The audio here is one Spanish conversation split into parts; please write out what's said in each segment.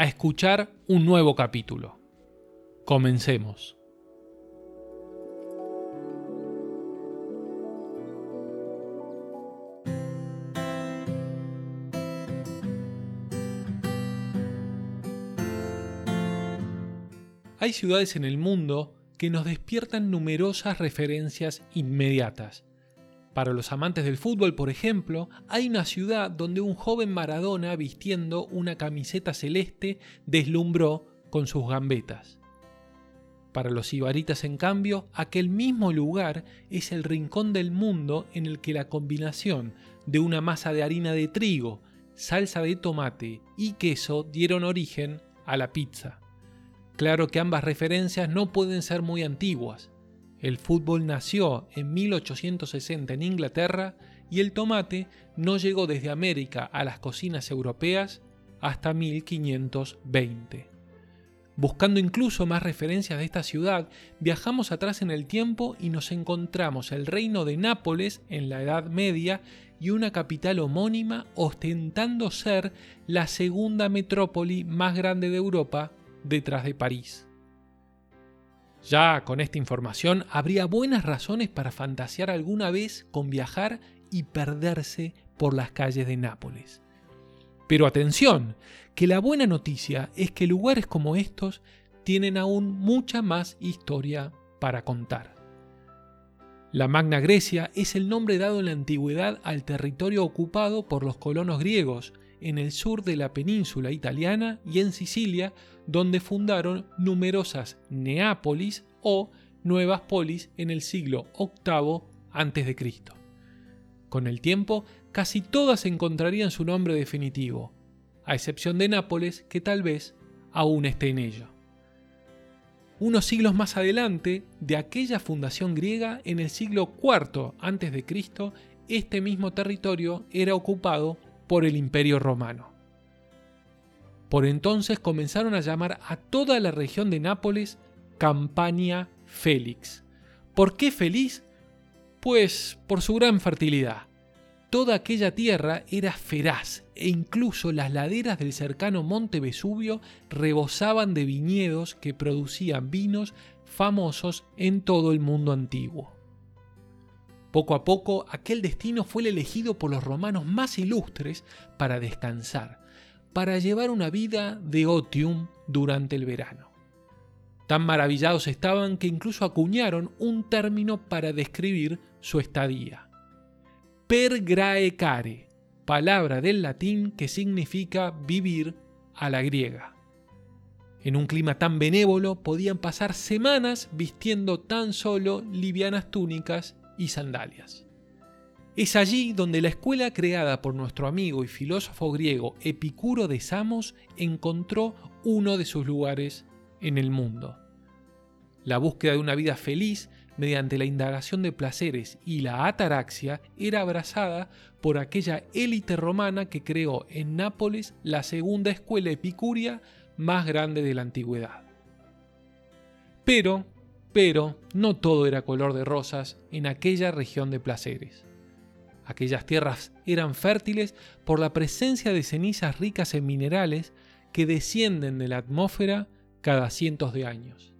a escuchar un nuevo capítulo. Comencemos. Hay ciudades en el mundo que nos despiertan numerosas referencias inmediatas para los amantes del fútbol, por ejemplo, hay una ciudad donde un joven Maradona vistiendo una camiseta celeste deslumbró con sus gambetas. Para los ibaritas, en cambio, aquel mismo lugar es el rincón del mundo en el que la combinación de una masa de harina de trigo, salsa de tomate y queso dieron origen a la pizza. Claro que ambas referencias no pueden ser muy antiguas, el fútbol nació en 1860 en Inglaterra y el tomate no llegó desde América a las cocinas europeas hasta 1520. Buscando incluso más referencias de esta ciudad, viajamos atrás en el tiempo y nos encontramos el reino de Nápoles en la Edad Media y una capital homónima ostentando ser la segunda metrópoli más grande de Europa detrás de París. Ya con esta información habría buenas razones para fantasear alguna vez con viajar y perderse por las calles de Nápoles. Pero atención, que la buena noticia es que lugares como estos tienen aún mucha más historia para contar. La Magna Grecia es el nombre dado en la antigüedad al territorio ocupado por los colonos griegos en el sur de la península italiana y en Sicilia, donde fundaron numerosas Neápolis o nuevas polis en el siglo VIII a.C. Con el tiempo, casi todas encontrarían su nombre definitivo, a excepción de Nápoles, que tal vez aún esté en ello. Unos siglos más adelante, de aquella fundación griega, en el siglo IV a.C., este mismo territorio era ocupado por el Imperio Romano. Por entonces comenzaron a llamar a toda la región de Nápoles Campania Félix. ¿Por qué feliz? Pues por su gran fertilidad. Toda aquella tierra era feraz e incluso las laderas del cercano monte Vesubio rebosaban de viñedos que producían vinos famosos en todo el mundo antiguo. Poco a poco, aquel destino fue el elegido por los romanos más ilustres para descansar, para llevar una vida de otium durante el verano. Tan maravillados estaban que incluso acuñaron un término para describir su estadía. Per grae care, palabra del latín que significa vivir a la griega. En un clima tan benévolo podían pasar semanas vistiendo tan solo livianas túnicas y sandalias. Es allí donde la escuela creada por nuestro amigo y filósofo griego Epicuro de Samos encontró uno de sus lugares en el mundo. La búsqueda de una vida feliz mediante la indagación de placeres y la ataraxia era abrazada por aquella élite romana que creó en Nápoles la segunda escuela epicúrea más grande de la antigüedad. Pero pero no todo era color de rosas en aquella región de placeres. Aquellas tierras eran fértiles por la presencia de cenizas ricas en minerales que descienden de la atmósfera cada cientos de años.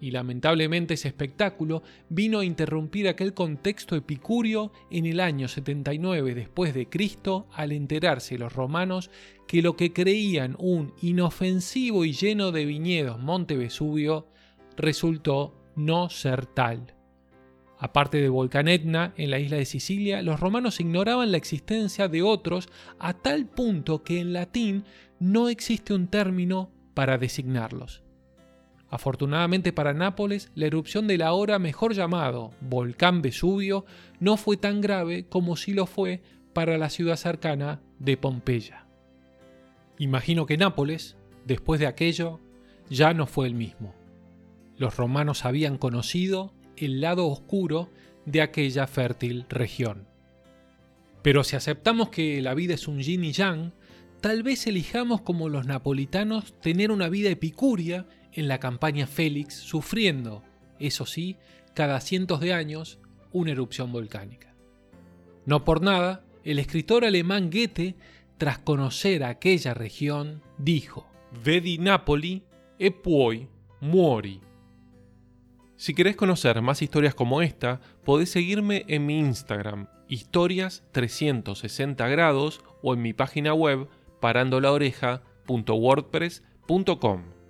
Y lamentablemente ese espectáculo vino a interrumpir aquel contexto epicúreo en el año 79 después de Cristo al enterarse los romanos que lo que creían un inofensivo y lleno de viñedos Monte Vesubio resultó no ser tal. Aparte del volcán Etna en la isla de Sicilia, los romanos ignoraban la existencia de otros a tal punto que en latín no existe un término para designarlos. Afortunadamente para Nápoles, la erupción del ahora mejor llamado volcán Vesubio no fue tan grave como si lo fue para la ciudad cercana de Pompeya. Imagino que Nápoles, Después de aquello, ya no fue el mismo. Los romanos habían conocido el lado oscuro de aquella fértil región. Pero si aceptamos que la vida es un yin y yang, tal vez elijamos como los napolitanos tener una vida epicúrea en la campaña Félix, sufriendo, eso sí, cada cientos de años, una erupción volcánica. No por nada, el escritor alemán Goethe, tras conocer aquella región, dijo: Vedi Napoli e poi muori. Si querés conocer más historias como esta, podés seguirme en mi Instagram, historias 360 grados, o en mi página web parandolaoreja.wordpress.com.